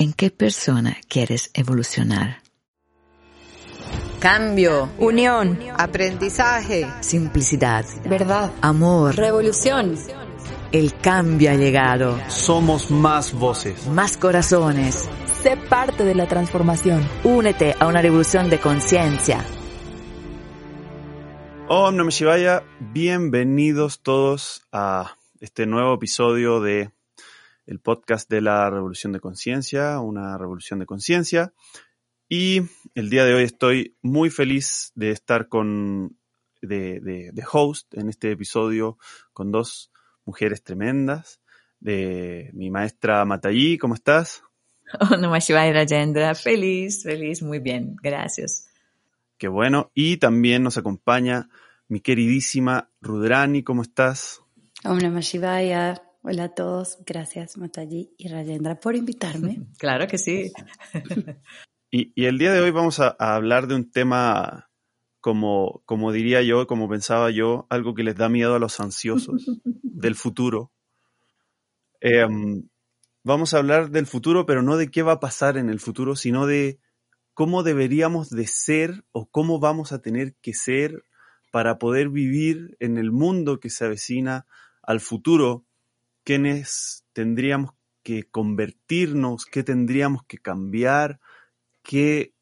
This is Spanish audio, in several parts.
¿En qué persona quieres evolucionar? Cambio, Unión, aprendizaje, Simplicidad, verdad, amor. revolución. El cambio ha llegado. Somos más voces. Más corazones. Sé parte de la transformación. Únete a una revolución de conciencia. Om Namah Shivaya, bienvenidos todos a este nuevo episodio de el podcast de la Revolución de Conciencia, una revolución de conciencia. Y el día de hoy estoy muy feliz de estar con de, de- de host en este episodio con dos mujeres tremendas, de mi maestra Matallí, ¿cómo estás? Oh, Namah Shivaya Rajendra. Feliz, feliz, muy bien. Gracias. Qué bueno. Y también nos acompaña mi queridísima Rudrani, ¿cómo estás? Om Namah Shivaya. Hola a todos. Gracias, Mataji y Rayendra, por invitarme. Claro que sí. Y, y el día de hoy vamos a, a hablar de un tema, como, como diría yo, como pensaba yo, algo que les da miedo a los ansiosos del futuro. Em, vamos a hablar del futuro, pero no de qué va a pasar en el futuro, sino de cómo deberíamos de ser o cómo vamos a tener que ser para poder vivir en el mundo que se avecina al futuro, quiénes tendríamos que convertirnos, qué tendríamos que cambiar, qué,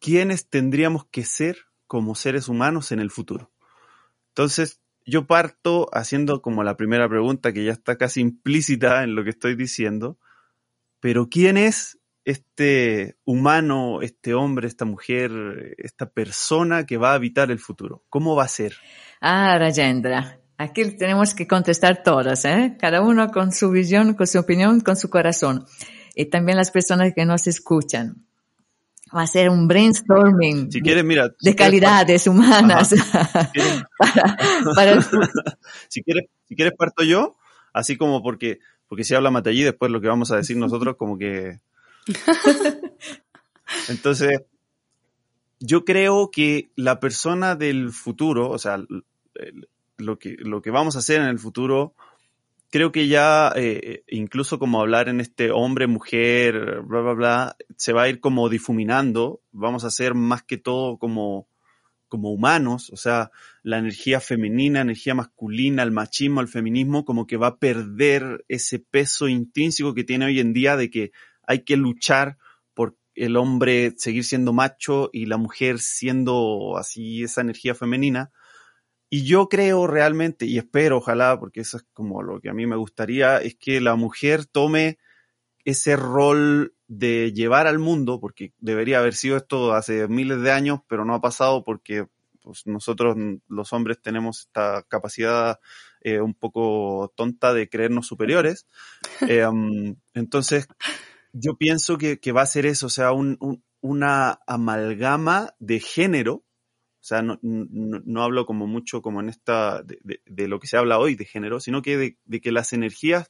quiénes tendríamos que ser como seres humanos en el futuro. Entonces, yo parto haciendo como la primera pregunta que ya está casi implícita en lo que estoy diciendo, pero ¿quién es este humano, este hombre, esta mujer, esta persona que va a habitar el futuro? ¿Cómo va a ser? Ah, Rajendra. Aquí tenemos que contestar todas, ¿eh? Cada uno con su visión, con su opinión, con su corazón. Y también las personas que nos escuchan. Va a ser un brainstorming Si quieres, mira, de si quieres, calidades humanas quieres- para, para el si quieres, si quieres parto yo, así como porque, porque si habla Matallí, después lo que vamos a decir nosotros como que... Entonces, yo creo que la persona del futuro, o sea, el- lo que, lo que vamos a hacer en el futuro, creo que ya, eh, incluso como hablar en este hombre, mujer, bla, bla, bla, se va a ir como difuminando, vamos a ser más que todo como, como humanos, o sea, la energía femenina, energía masculina, el machismo, el feminismo, como que va a perder ese peso intrínseco que tiene hoy en día de que hay que luchar por el hombre seguir siendo macho y la mujer siendo así esa energía femenina. Y yo creo realmente, y espero, ojalá, porque eso es como lo que a mí me gustaría, es que la mujer tome ese rol de llevar al mundo, porque debería haber sido esto hace miles de años, pero no ha pasado porque pues, nosotros los hombres tenemos esta capacidad eh, un poco tonta de creernos superiores. Eh, um, entonces, yo pienso que, que va a ser eso, o sea, un- un- una amalgama de género. O sea, no, no- no hablo como mucho como en esta, de, de- de lo que se habla hoy de género, sino que de, de que las energías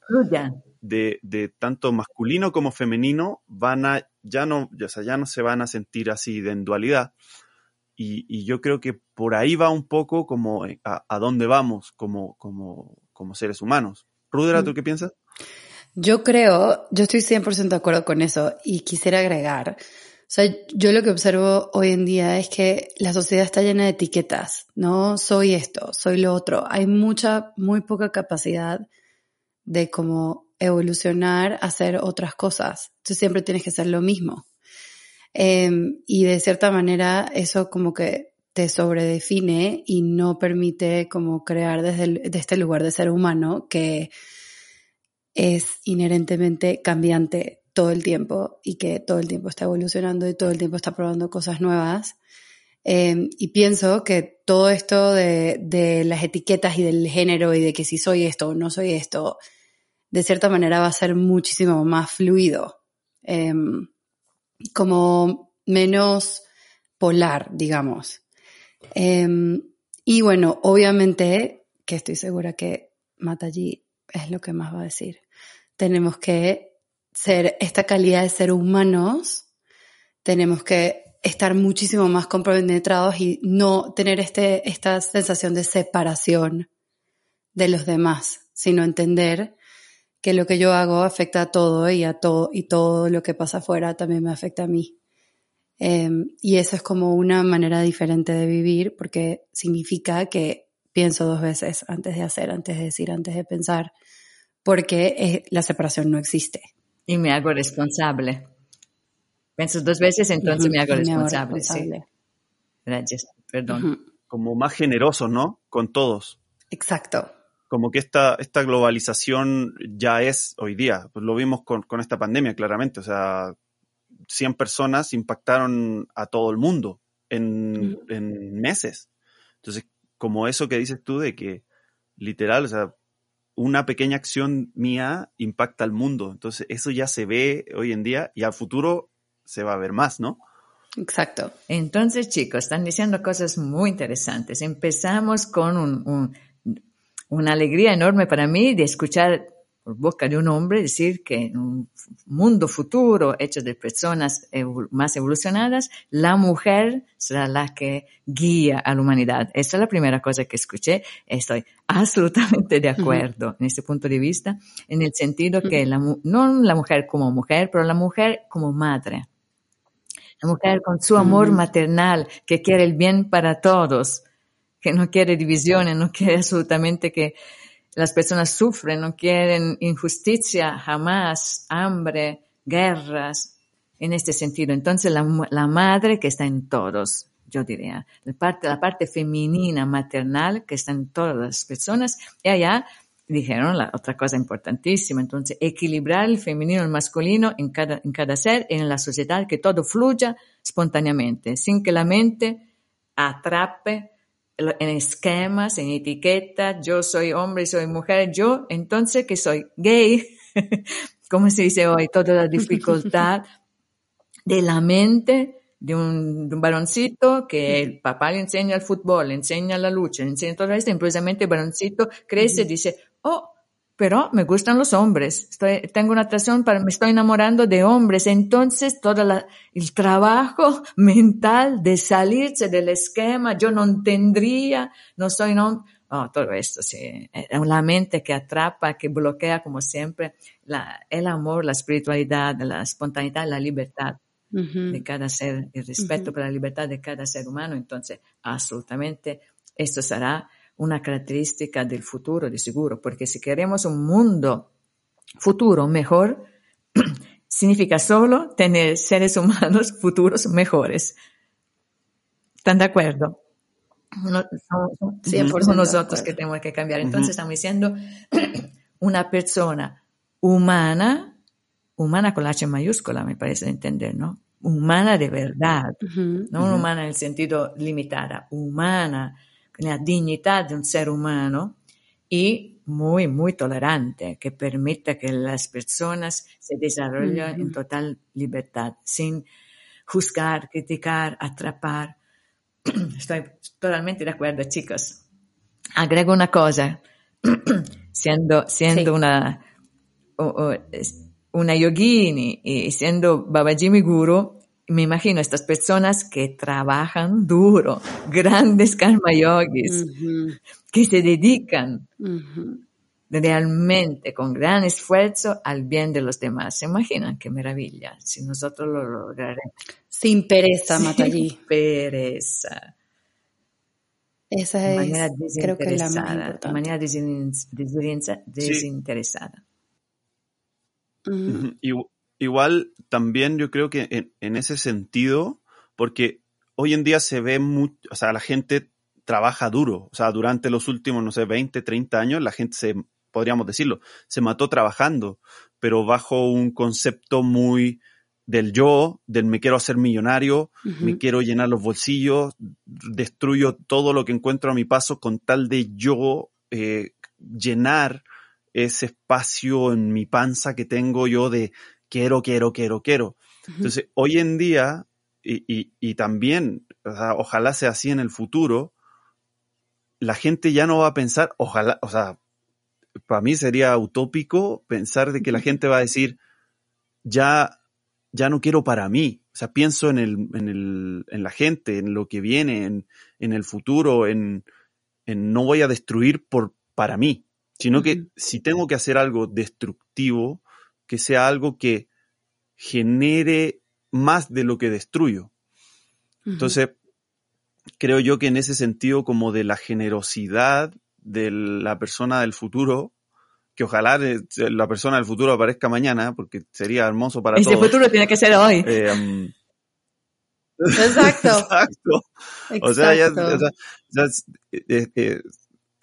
de, de tanto masculino como femenino van a, ya no, ya, o sea, ya no se van a sentir así de en dualidad. Y, y yo creo que por ahí va un poco como eh, a, a dónde vamos como, como, como seres humanos. Rudera, ¿tú qué piensas? Yo creo, yo estoy 100% de acuerdo con eso y quisiera agregar. O sea, yo lo que observo hoy en día es que la sociedad está llena de etiquetas, ¿no? Soy esto, soy lo otro. Hay mucha, muy poca capacidad de como evolucionar, hacer otras cosas. Entonces siempre tienes que hacer lo mismo. Em, y de cierta manera eso como que te sobredefine y no permite como crear desde el- de este lugar de ser humano que es inherentemente cambiante todo el tiempo y que todo el tiempo está evolucionando y todo el tiempo está probando cosas nuevas. Eh, y pienso que todo esto de, de las etiquetas y del género y de que si soy esto o no soy esto, de cierta manera va a ser muchísimo más fluido. em, como menos polar, digamos. Em, y bueno, obviamente, que estoy segura que Mataji es lo que más va a decir, tenemos que ser esta calidad de ser humanos, tenemos que estar muchísimo más compenetrados y no tener este, esta sensación de separación de los demás, sino entender que lo que yo hago afecta a todo y a todo y todo lo que pasa afuera también me afecta a mí. Em, y eso es como una manera diferente de vivir porque significa que pienso dos veces antes de hacer, antes de decir, antes de pensar, porque la separación no existe. Y me hago responsable. Pienso dos veces, entonces me, hago responsable, Gracias, perdón. Como más generoso, ¿no? Con todos. Exacto. Como que esta, esta globalización ya es hoy día. Pues lo vimos con, con esta pandemia, claramente. O sea, 100 personas impactaron a todo el mundo en, en meses. Entonces, como eso que dices tú de que literal, o sea, una pequeña acción mía impacta al mundo. Entonces, eso ya se ve hoy en día y al futuro se va a ver más, ¿no? Exacto. Entonces, chicos, están diciendo cosas muy interesantes. Empezamos con un, una alegría enorme para mí de escuchar por boca de un hombre decir que en un mundo futuro hecho de personas más evolucionadas, la mujer será la que guía a la humanidad. Esa es la primera cosa que escuché. Estoy absolutamente de acuerdo en este punto de vista, en el sentido que la, no la mujer como mujer, pero la mujer como madre. La mujer con su amor maternal, que quiere el bien para todos, que no quiere divisiones, no quiere absolutamente que las personas sufren, no quieren injusticia jamás, hambre, guerras, en este sentido. Entonces la, madre que está en todos, yo diría, la parte, la parte femenina, maternal que está en todas las personas, y allá dijeron la otra cosa importantísima, entonces equilibrar el femenino y el masculino en cada, en cada ser, en la sociedad, que todo fluya espontáneamente, sin que la mente atrape en esquemas, en etiquetas, yo soy hombre, soy mujer, yo entonces que soy gay, como se dice hoy, toda la dificultad de la mente de un, de que el papá le enseña el fútbol, le enseña la lucha, le enseña todo esto, y precisamente el varoncito crece y dice, oh, pero me gustan los hombres, estoy, tengo una atracción para, me estoy enamorando de hombres, entonces todo la, el trabajo mental de salirse del esquema, yo no tendría, no soy no, oh, todo esto, sí, la mente que atrapa, que bloquea como siempre la, el amor, la espiritualidad, la espontaneidad, la libertad. de cada ser, el respeto por la libertad de cada ser humano, entonces absolutamente esto será una característica del futuro, de seguro, porque si queremos un mundo futuro mejor, significa solo tener seres humanos futuros mejores. ¿Están de acuerdo? No, son, nosotros que tenemos que cambiar. Entonces estamos diciendo una persona humana, humana con la H mayúscula, me parece entender, ¿no? Humana de verdad, no humana en el sentido limitada, humana, la dignidad de un ser humano y muy, muy tolerante, que permita que las personas se desarrollen en total libertad, sin juzgar, criticar, atrapar. Estoy totalmente de acuerdo, chicos. Agrego una cosa, siendo, siendo una, una yogini y siendo Babajimi Guru, me imagino estas personas que trabajan duro, grandes karma yogis, que se dedican realmente con gran esfuerzo al bien de los demás. ¿Se imaginan qué maravilla si nosotros lo lograremos? Sin pereza, Matallí. Sin pereza. Esa es, creo que la más De manera desinteresada. Igual también yo creo que en, ese sentido, porque hoy en día se ve mucho, o sea, la gente trabaja duro, o sea, durante los últimos, no sé, 20, 30 años, la gente se, podríamos decirlo, se mató trabajando, pero bajo un concepto muy del yo, del me quiero hacer millonario, me quiero llenar los bolsillos, destruyo todo lo que encuentro a mi paso con tal de yo eh, llenar ese espacio en mi panza que tengo yo de quiero, quiero, quiero, quiero. Entonces, hoy en día, y, y, y también, o sea, ojalá sea así en el futuro, la gente ya no va a pensar, ojalá, o sea, para mí sería utópico pensar de que la gente va a decir, ya, ya no quiero para mí. O sea, pienso en, el, en, el, en la gente, en lo que viene, en, en el futuro, en, en, no voy a destruir por, para mí, sino que si tengo que hacer algo destructivo, que sea algo que genere más de lo que destruyo. Entonces, creo yo que en ese sentido como de la generosidad de la persona del futuro, que ojalá la persona del futuro aparezca mañana, porque sería hermoso para Ese todos. futuro tiene que ser hoy. Eh, um, Exacto. exacto. O sea, ya, o sea, ya, eh, eh,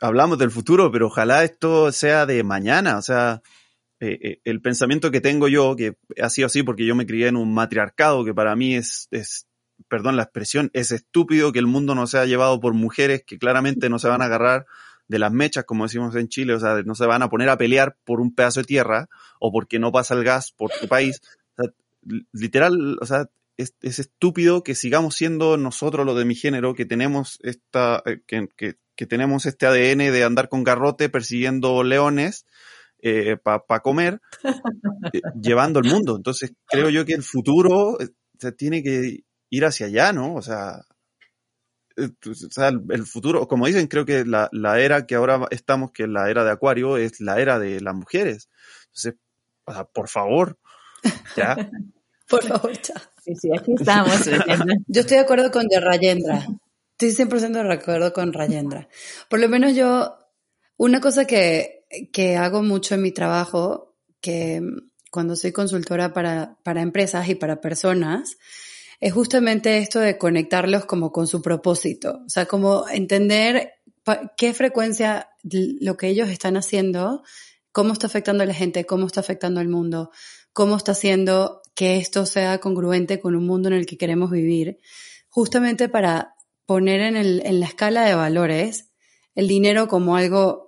hablamos del futuro, pero ojalá esto sea de mañana. O sea, eh, el pensamiento que tengo yo, que ha sido así porque yo me crié en un matriarcado, que para mí es, es perdón la expresión, es estúpido que el mundo no sea llevado por mujeres que claramente no se van a agarrar de las mechas, como decimos en Chile, o sea, no se van a poner a pelear por un pedazo de tierra o porque no pasa el gas por tu país. O sea, literal, o sea, es, es, estúpido que sigamos siendo nosotros los de mi género, que tenemos esta, que, que, que tenemos este ADN de andar con garrote persiguiendo leones eh, para pa comer, eh, llevando el mundo. Entonces, creo yo que el futuro se tiene que ir hacia allá, ¿no? O sea, o sea, el futuro, como dicen, creo que la, la, era que ahora estamos, que es la era de Acuario, es la era de las mujeres. Entonces, o sea, por favor, ya. por favor, ya. Sí, sí, aquí estamos. yo estoy de acuerdo con de Rayendra. Estoy 100% de acuerdo con Rayendra. Por lo menos yo, una cosa que, que hago mucho en mi trabajo, que cuando soy consultora para, para empresas y para personas, es justamente esto de conectarlos como con su propósito, o sea, como entender qué frecuencia lo que ellos están haciendo, cómo está afectando a la gente, cómo está afectando al mundo, cómo está haciendo que esto sea congruente con un mundo en el que queremos vivir, justamente para poner en, el, en la escala de valores el dinero como algo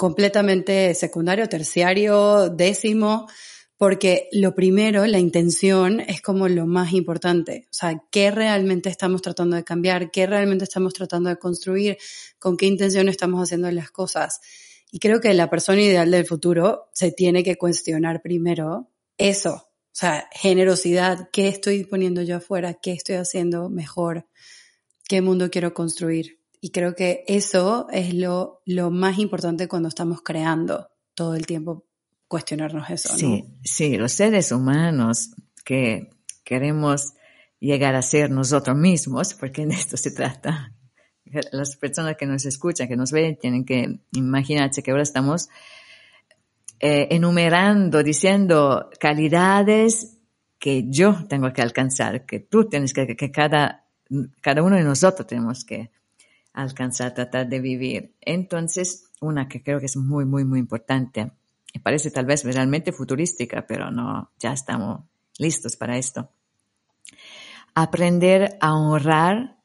completamente secundario, terciario, décimo, porque lo primero, la intención, es como lo más importante. O sea, ¿qué realmente estamos tratando de cambiar? ¿Qué realmente estamos tratando de construir? ¿Con qué intención estamos haciendo las cosas? Y creo que la persona ideal del futuro se tiene que cuestionar primero eso. O sea, generosidad, ¿qué estoy poniendo yo afuera? ¿Qué estoy haciendo mejor? ¿Qué mundo quiero construir? Y creo que eso es lo, lo más importante cuando estamos creando todo el tiempo cuestionarnos eso. Sí, ¿no? sí, los seres humanos que queremos llegar a ser nosotros mismos, porque en esto se trata. Las personas que nos escuchan, que nos ven, tienen que imaginarse que ahora estamos eh, enumerando, diciendo calidades que yo tengo que alcanzar, que tú tienes que, que cada, cada uno de nosotros tenemos que alcanzar, tratar de vivir. Entonces, una que creo que es muy, muy, muy importante me parece tal vez realmente futurística, pero no, ya estamos listos para esto. Aprender a honrar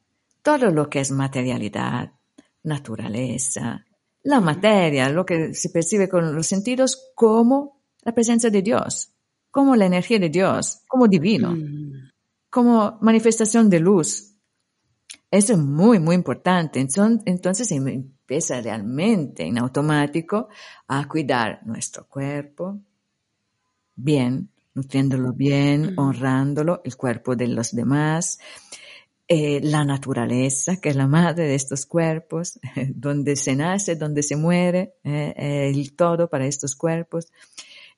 todo lo que es materialidad, naturaleza, la materia, lo que se percibe con los sentidos como la presencia de Dios, como la energía de Dios, como divino, como manifestación de luz. Eso es muy, muy importante. Entonces, empieza realmente en automático a cuidar nuestro cuerpo bien, nutriéndolo bien, honrándolo, el cuerpo de los demás, eh, la naturaleza, que es la madre de estos cuerpos, donde se nace, donde se muere, eh, el todo para estos cuerpos,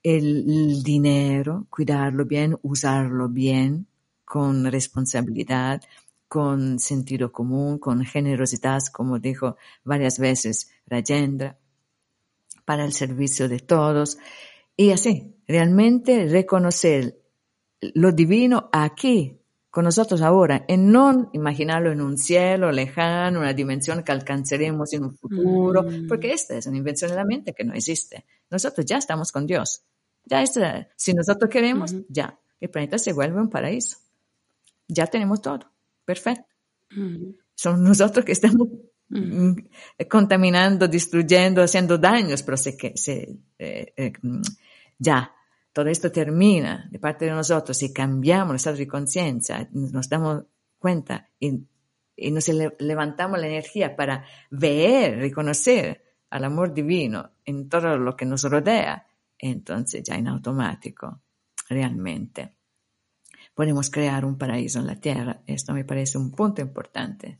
el, el dinero, cuidarlo bien, usarlo bien, con responsabilidad, con sentido común, con generosidad, como dijo varias veces Rajendra, para el servicio de todos. Y así, realmente reconocer lo divino aquí, con nosotros ahora, y no imaginarlo en un cielo lejano, una dimensión que alcanzaremos en un futuro, mm. porque esta es una invención de la mente que no existe. Nosotros ya estamos con Dios. Ya está, si nosotros queremos, mm. ya, el planeta se vuelve un paraíso. Ya tenemos todo perfecto. Mm. Son nosotros que estamos mm. contaminando, destruyendo, haciendo daños, pero se, se, eh, eh, ya, todo esto termina de parte de nosotros y cambiamos el estado de conciencia, nos damos cuenta y, y nos levantamos la energía para ver, reconocer al amor divino en todo lo que nos rodea, entonces ya en automático, realmente, podemos crear un paraíso en la tierra. Esto me parece un punto importante.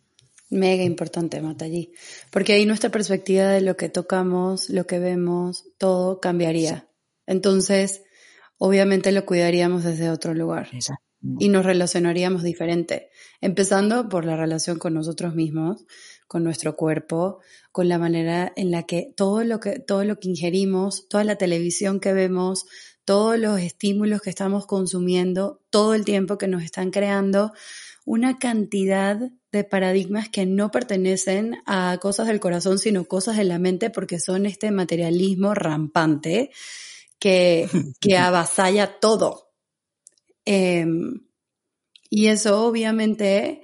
Mega importante, Matallí. Porque ahí nuestra perspectiva de lo que tocamos, lo que vemos, todo cambiaría. Entonces, obviamente lo cuidaríamos desde otro lugar. Y nos relacionaríamos diferente. Empezando por la relación con nosotros mismos, con nuestro cuerpo, con la manera en la que todo lo que, todo lo que ingerimos, toda la televisión que vemos, todos los estímulos que estamos consumiendo, todo el tiempo que nos están creando, una cantidad de paradigmas que no pertenecen a cosas del corazón, sino cosas de la mente, porque son este materialismo rampante que, que avasalla todo. Em, y eso obviamente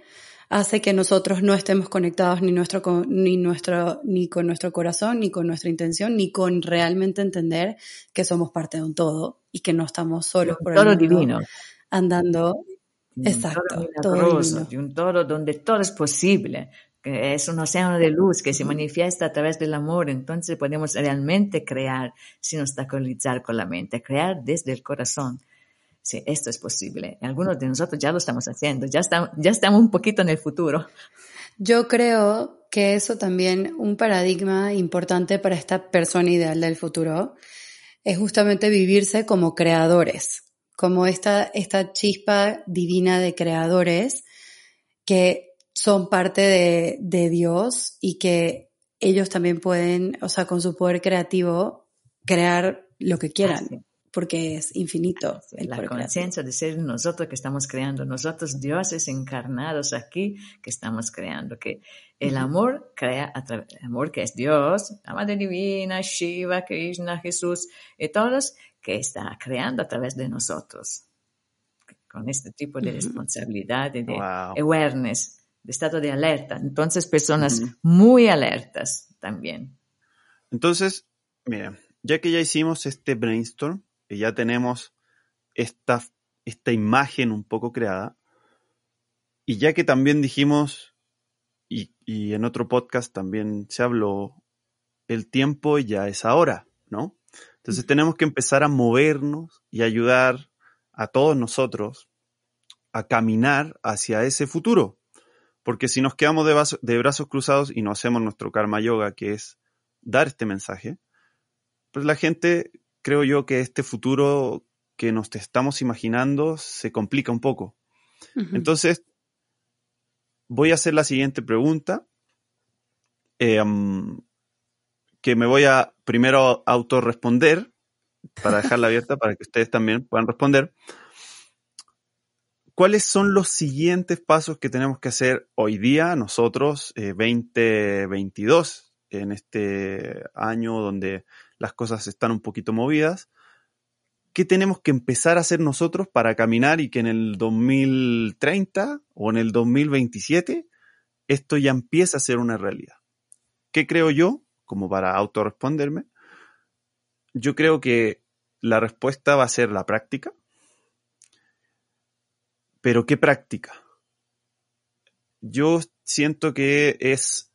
hace que nosotros no estemos conectados ni, nuestro, ni, nuestro, ni con nuestro corazón, ni con nuestra intención, ni con realmente entender que somos parte de un todo y que no estamos solos por el mundo divino. andando Exacto. Todo de un todo donde todo es posible, que es un océano de luz que se manifiesta a través del amor. Entonces podemos realmente crear sin obstaculizar con la mente, crear desde el corazón. Sí, esto es posible. Algunos de nosotros ya lo estamos haciendo, ya estamos, ya estamos un poquito en el futuro. Yo creo que eso también, un paradigma importante para esta persona ideal del futuro, es justamente vivirse como creadores como esta, esta chispa divina de creadores que son parte de, de Dios y que ellos también pueden, o sea, con su poder creativo, crear lo que quieran. Porque es infinito. la conciencia de ser nosotros que estamos creando, nosotros dioses encarnados aquí que estamos creando, que el amor crea a través, el amor que es Dios, la Madre Divina, Shiva, Krishna, Jesús, y todos que está creando a través de nosotros, con este tipo de responsabilidad, de awareness, de estado de alerta. Entonces, personas muy alertas también. Entonces, mira, ya que ya hicimos este brainstorm ya tenemos esta, esta imagen un poco creada, y ya que también dijimos, y, y en otro podcast también se habló, el tiempo ya es ahora, ¿no? Entonces tenemos que empezar a movernos y ayudar a todos nosotros a caminar hacia ese futuro. Porque si nos quedamos de, brazos cruzados y no hacemos nuestro karma yoga, que es dar este mensaje, pues la gente, creo yo que este futuro que nos estamos imaginando se complica un poco. Entonces, voy a hacer la siguiente pregunta. Em, que me voy a primero autorresponder para dejarla abierta para que ustedes también puedan responder. ¿Cuáles son los siguientes pasos que tenemos que hacer hoy día nosotros, 2022, eh, en este año donde las cosas están un poquito movidas? ¿Qué tenemos que empezar a hacer nosotros para caminar y que en el 2030 o en el 2027 esto ya empiece a ser una realidad? ¿Qué creo yo? como para autorresponderme, yo creo que la respuesta va a ser la práctica. Pero ¿qué práctica? Yo siento que es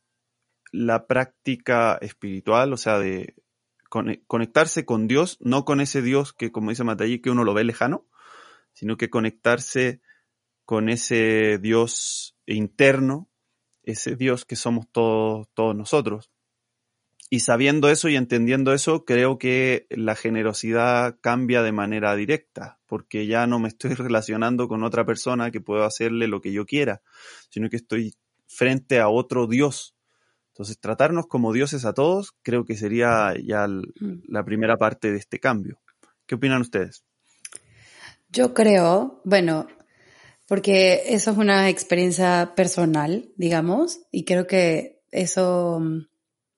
la práctica espiritual, o sea, de conectarse con Dios, no con ese Dios que, como dice Matallí, que uno lo ve lejano, sino que conectarse con ese Dios interno, ese Dios que somos todos, todos nosotros. Y sabiendo eso y entendiendo eso, creo que la generosidad cambia de manera directa, porque ya no me estoy relacionando con otra persona que pueda hacerle lo que yo quiera, sino que estoy frente a otro Dios. Entonces, tratarnos como dioses a todos, creo que sería ya mm. la primera parte de este cambio. ¿Qué opinan ustedes? Yo creo, bueno, porque eso es una experiencia personal, digamos, y creo que eso mm,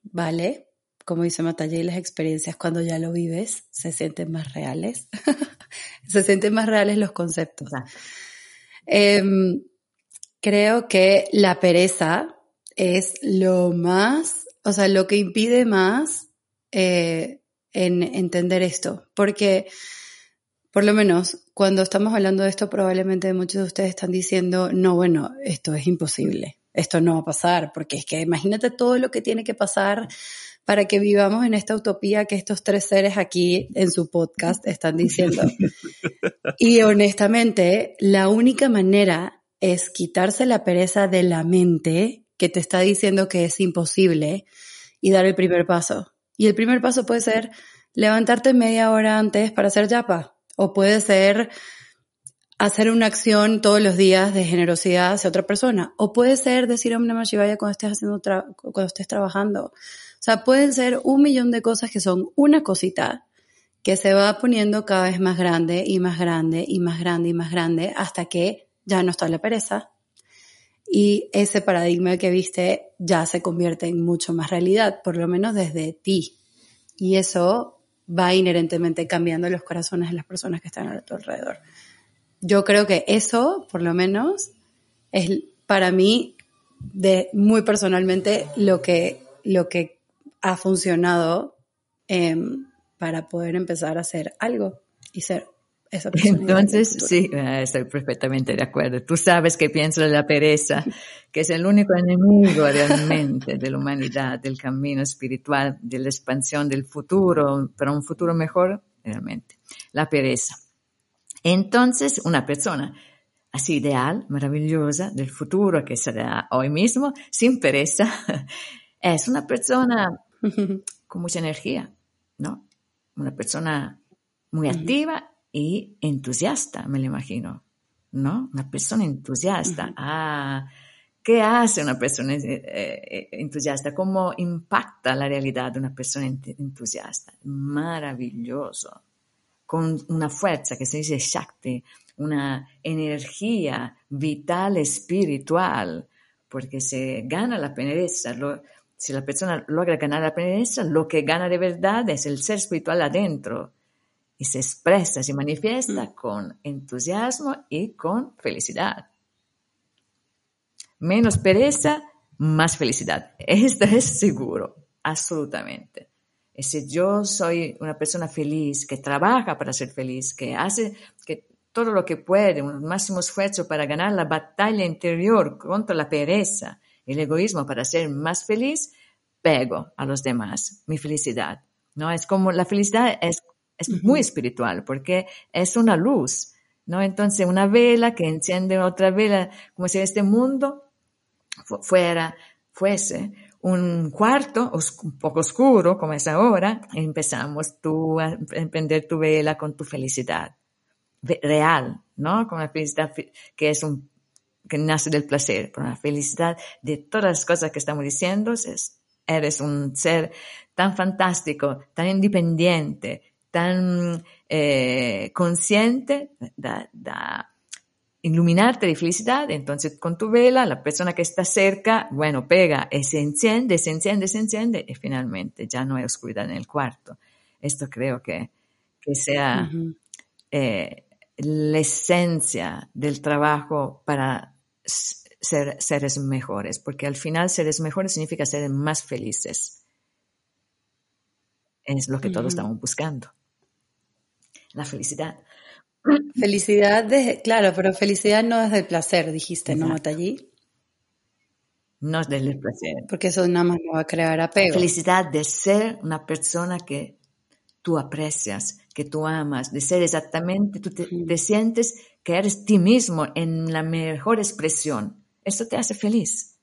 Vale, como dice Matallé, las experiencias cuando ya lo vives se sienten más reales. se sienten más reales los conceptos. Em, creo que la pereza es lo más, o sea, lo que impide más eh, en entender esto. Porque por lo menos cuando estamos hablando de esto, probablemente muchos de ustedes están diciendo, no, bueno, esto es imposible, esto no va a pasar, porque es que imagínate todo lo que tiene que pasar para que vivamos en esta utopía que estos tres seres aquí en su podcast están diciendo. Y honestamente, la única manera es quitarse la pereza de la mente que te está diciendo que es imposible y dar el primer paso. Y el primer paso puede ser levantarte media hora antes para hacer yapa. O puede ser hacer una acción todos los días de generosidad hacia otra persona. O puede ser decir Om Namah Shivaya cuando estés haciendo cuando estés trabajando. O sea, pueden ser un millón de cosas que son una cosita que se va poniendo cada vez más grande y más grande y más grande y más grande hasta que ya no está la pereza. Y ese paradigma que viste ya se convierte en mucho más realidad, por lo menos desde ti. Y eso va inherentemente cambiando los corazones de las personas que están a tu alrededor. Yo creo que eso, por lo menos, es para mí, de muy personalmente, lo que, lo que ha funcionado em, para poder empezar a hacer algo y ser esa. Entonces, sí, eh, estoy perfectamente de acuerdo. Tú sabes que pienso de la pereza, que es el único enemigo realmente de la humanidad, del camino espiritual, de la expansión del futuro, para un futuro mejor, realmente. La pereza. Entonces, una persona así ideal, maravillosa, del futuro que será hoy mismo, sin pereza, es una persona con mucha energía, ¿no? Una persona muy activa y entusiasta, me lo imagino, ¿no? Una persona entusiasta. Ah, ¿qué hace una persona eh, eh, entusiasta? ¿Cómo impacta la realidad de una persona entusiasta? Maravilloso. Con una fuerza que se dice Shakti, una energía vital espiritual, porque se gana la pereza. si la persona logra ganar la pereza, lo que gana de verdad es el ser espiritual adentro y se expresa, se manifiesta mm. con entusiasmo y con felicidad. Menos pereza, más felicidad. Esto es seguro, absolutamente. Y si yo soy una persona feliz, que trabaja para ser feliz, que hace que todo lo que puede, un máximo esfuerzo para ganar la batalla interior contra la pereza, el egoísmo para ser más feliz, pego a los demás mi felicidad. ¿no? Es como la felicidad es es muy espiritual porque es una luz, ¿no? Entonces una vela que enciende otra vela, como si este mundo fuera, fuese un cuarto un poco oscuro como es ahora, empezamos tú a emprender tu vela con tu felicidad real, ¿no? Con la felicidad que es un que nace del placer, con la felicidad de todas las cosas que estamos diciendo, eres un ser tan fantástico, tan independiente, tan eh, consciente da, da, iluminarte de felicidad, entonces con tu vela, la persona que está cerca, bueno, pega y se enciende, se enciende, se enciende y finalmente ya no hay oscuridad en el cuarto. Esto creo que, que sea eh, la esencia del trabajo para ser seres mejores, porque al final seres mejores significa ser más felices. Es lo que todos estamos buscando la felicidad. Felicidad, claro, pero felicidad no es del placer, dijiste, ¿no? No es del placer. Porque eso nada más no va a crear apego. Felicidad de ser una persona que tú aprecias, que tú amas, de ser exactamente, tú te, sientes que eres ti mismo en la mejor expresión. Eso te hace feliz.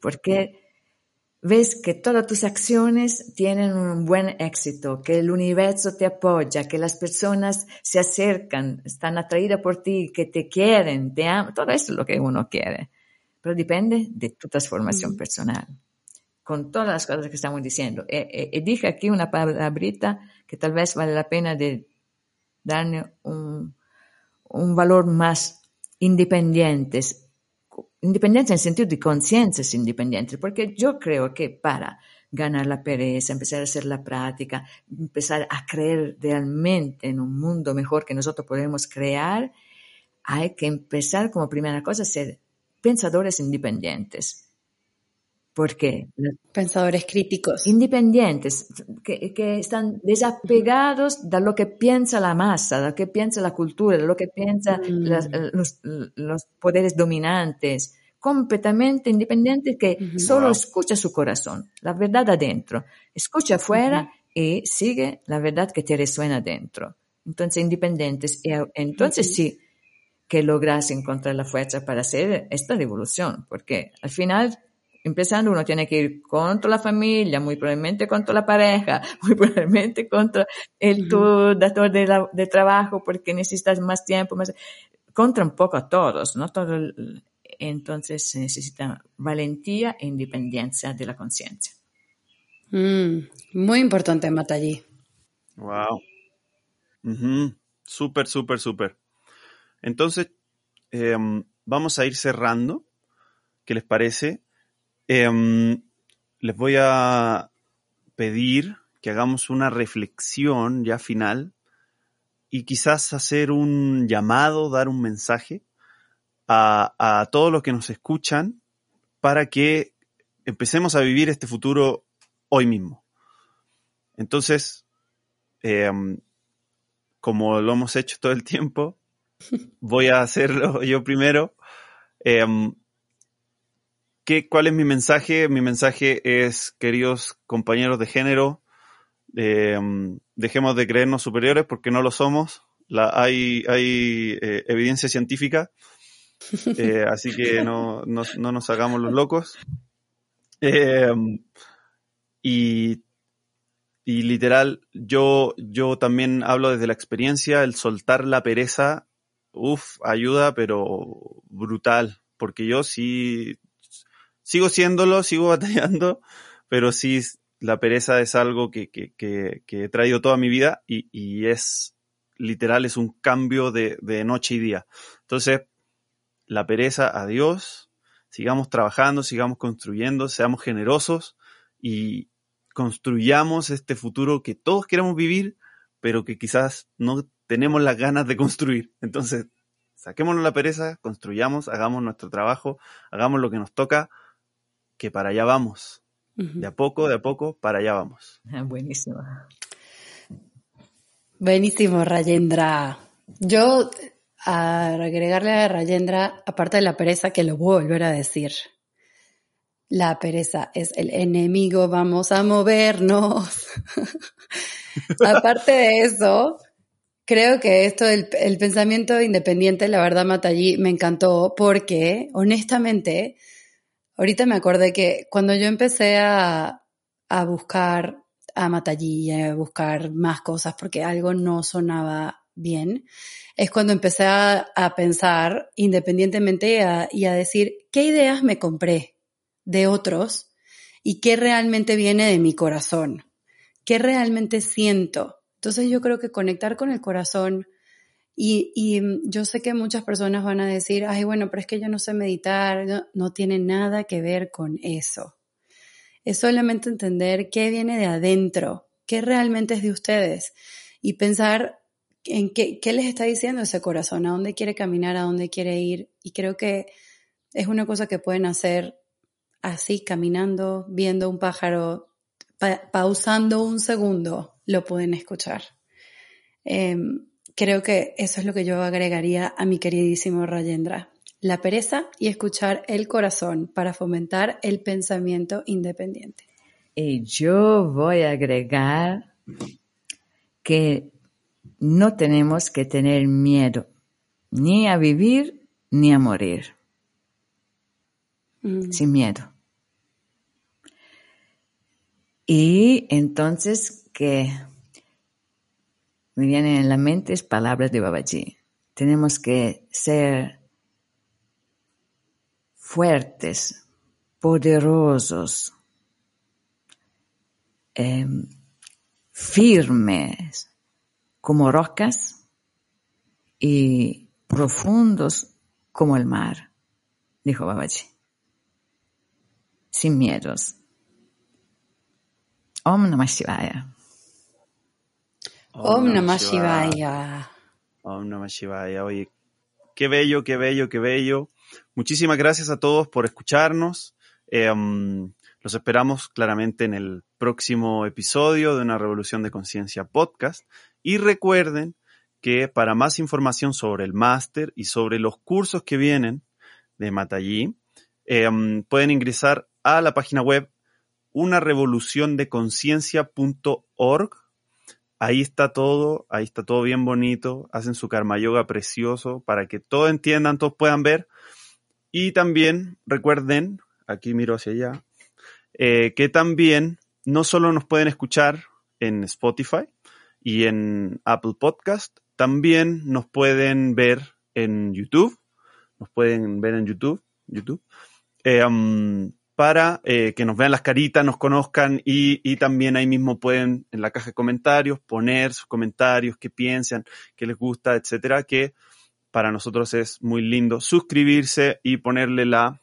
Porque ves que todas tus acciones tienen un buen éxito, que el universo te apoya, que las personas se acercan, están atraídas por ti, que te quieren, te aman, todo eso es lo que uno quiere. Pero depende de tu transformación personal, con todas las cosas que estamos diciendo. Y, eh, eh, dije aquí una palabrita que tal vez vale la pena de darle un, un valor más independientes, independencia en sentido de conciencias independientes, porque yo creo que para ganar la pereza, empezar a hacer la práctica, empezar a creer realmente en un mundo mejor que nosotros podemos crear, hay que empezar como primera cosa a ser pensadores independientes. Porque pensadores críticos, independientes, que, que, están desapegados de lo que piensa la masa, de lo que piensa la cultura, de lo que piensan mm. los, los, poderes dominantes, completamente independientes que solo escucha su corazón, la verdad adentro, escucha afuera y sigue la verdad que te resuena adentro. Entonces, independientes, y entonces sí que logras encontrar la fuerza para hacer esta revolución, porque al final empezando uno tiene que ir contra la familia, muy probablemente contra la pareja, muy probablemente contra el tu dator de, trabajo porque necesitas más tiempo, más, contra un poco a todos, ¿no? Todo entonces se necesita valentía e independencia de la conciencia. Mm, muy importante, Matallí. Wow. Súper, súper, súper. Entonces, em, vamos a ir cerrando. ¿Qué les parece? Em, les voy a pedir que hagamos una reflexión ya final y quizás hacer un llamado, dar un mensaje a, a todos los que nos escuchan para que empecemos a vivir este futuro hoy mismo. Entonces, em, como lo hemos hecho todo el tiempo, voy a hacerlo yo primero. Em, ¿qué, ¿Cuál es mi mensaje? Mi mensaje es, queridos compañeros de género, em, dejemos de creernos superiores porque no lo somos. La, hay hay eh, evidencia científica, eh, así que no, no, no, nos hagamos los locos. Em, y, y literal, yo, yo también hablo desde la experiencia, el soltar la pereza Uf, ayuda, pero brutal, porque yo sí sigo siéndolo, sigo batallando, pero sí la pereza es algo que, que, que, que he traído toda mi vida y, y, es literal, es un cambio de, de noche y día. Entonces, la pereza, adiós, sigamos trabajando, sigamos construyendo, seamos generosos y construyamos este futuro que todos queremos vivir, pero que quizás no tenemos las ganas de construir. Entonces, saquémonos la pereza, construyamos, hagamos nuestro trabajo, hagamos lo que nos toca, que para allá vamos. De a poco, de a poco, para allá vamos. Buenísimo. Buenísimo, Rayendra. Yo, a agregarle a Rayendra, aparte de la pereza, que lo voy a volver a decir, la pereza es el enemigo, vamos a movernos. aparte de eso, Creo que esto del el pensamiento independiente, la verdad, Matallí, me encantó porque, honestamente, ahorita me acordé que cuando yo empecé a, a buscar a Matallí, a buscar más cosas porque algo no sonaba bien, es cuando empecé a, a pensar independientemente y a decir qué ideas me compré de otros y qué realmente viene de mi corazón, qué realmente siento entonces yo creo que conectar con el corazón y, y, yo sé que muchas personas van a decir, ay, bueno, pero es que yo no sé meditar, no, no tiene nada que ver con eso. Es solamente entender qué viene de adentro, qué realmente es de ustedes y pensar en qué, qué les está diciendo ese corazón, a dónde quiere caminar, a dónde quiere ir. Y creo que es una cosa que pueden hacer así, caminando, viendo un pájaro, pausando un segundo lo pueden escuchar. Em, creo que eso es lo que yo agregaría a mi queridísimo Rayendra. La pereza y escuchar el corazón para fomentar el pensamiento independiente. Y yo voy a agregar que no tenemos que tener miedo ni a vivir ni a morir. Mm. Sin miedo. Y entonces que me vienen en la mente palabras de Babaji. Tenemos que ser fuertes, poderosos, em, firmes como rocas y profundos como el mar, dijo Babaji, sin miedos. Om Namah Shivaya. Om Namah Shivaya. Om Namah Shivaya. Oye, qué bello, qué bello, qué bello. Muchísimas gracias a todos por escucharnos. Em, Los esperamos claramente en el próximo episodio de Una Revolución de Conciencia podcast. Y recuerden que para más información sobre el máster y sobre los cursos que vienen de Matallí, em, pueden ingresar a la página web unarevoluciondeconciencia.org. Ahí está todo, ahí está todo bien bonito, hacen su karma yoga precioso para que todos entiendan, todos puedan ver. Y también recuerden, aquí miro hacia allá, eh, que también no solo nos pueden escuchar en Spotify y en Apple Podcast, también nos pueden ver en YouTube, nos pueden ver en YouTube, YouTube, eh, para eh, que nos vean las caritas, nos conozcan y, también ahí mismo pueden en la caja de comentarios poner sus comentarios, qué piensan, qué les gusta, etcétera, que para nosotros es muy lindo suscribirse y ponerle la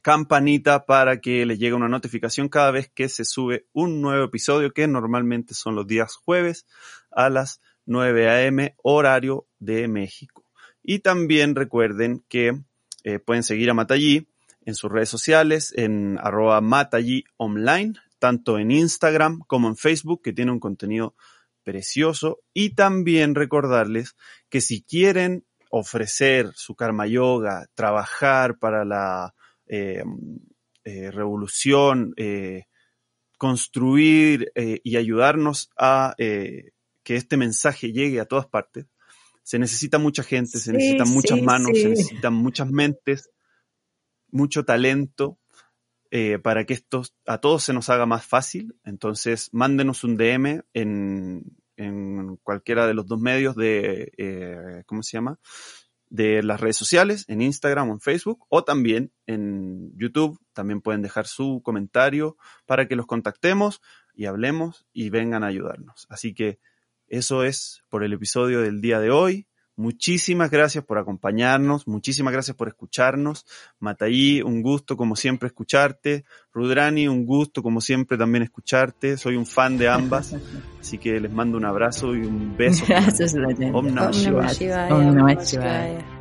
campanita para que les llegue una notificación cada vez que se sube un nuevo episodio que normalmente son los días jueves a las 9 a.m. horario de México. Y también recuerden que eh, pueden seguir a Matallí en sus redes sociales, en arroba Matallí online, tanto en Instagram como en Facebook, que tiene un contenido precioso. Y también recordarles que si quieren ofrecer su karma yoga, trabajar para la eh, eh, revolución, eh, construir eh, y ayudarnos a eh, que este mensaje llegue a todas partes, se necesita mucha gente, se Sí, necesitan muchas sí, manos, sí. se necesitan muchas mentes, mucho talento eh, para que esto a todos se nos haga más fácil. Entonces, mándenos un DM en, en cualquiera de los dos medios de, eh, ¿cómo se llama? De las redes sociales, en Instagram o en Facebook, o también en YouTube. También pueden dejar su comentario para que los contactemos y hablemos y vengan a ayudarnos. Así que eso es por el episodio del día de hoy. Muchísimas gracias por acompañarnos, muchísimas gracias por escucharnos. Mataí, un gusto como siempre escucharte. Rudrani, un gusto como siempre también escucharte. Soy un fan de ambas, así que les mando un abrazo y un beso. Gracias. Om Namah Om Shivaya. Namah Shivaya, Om Om Namah Namah Shivaya. Shivaya.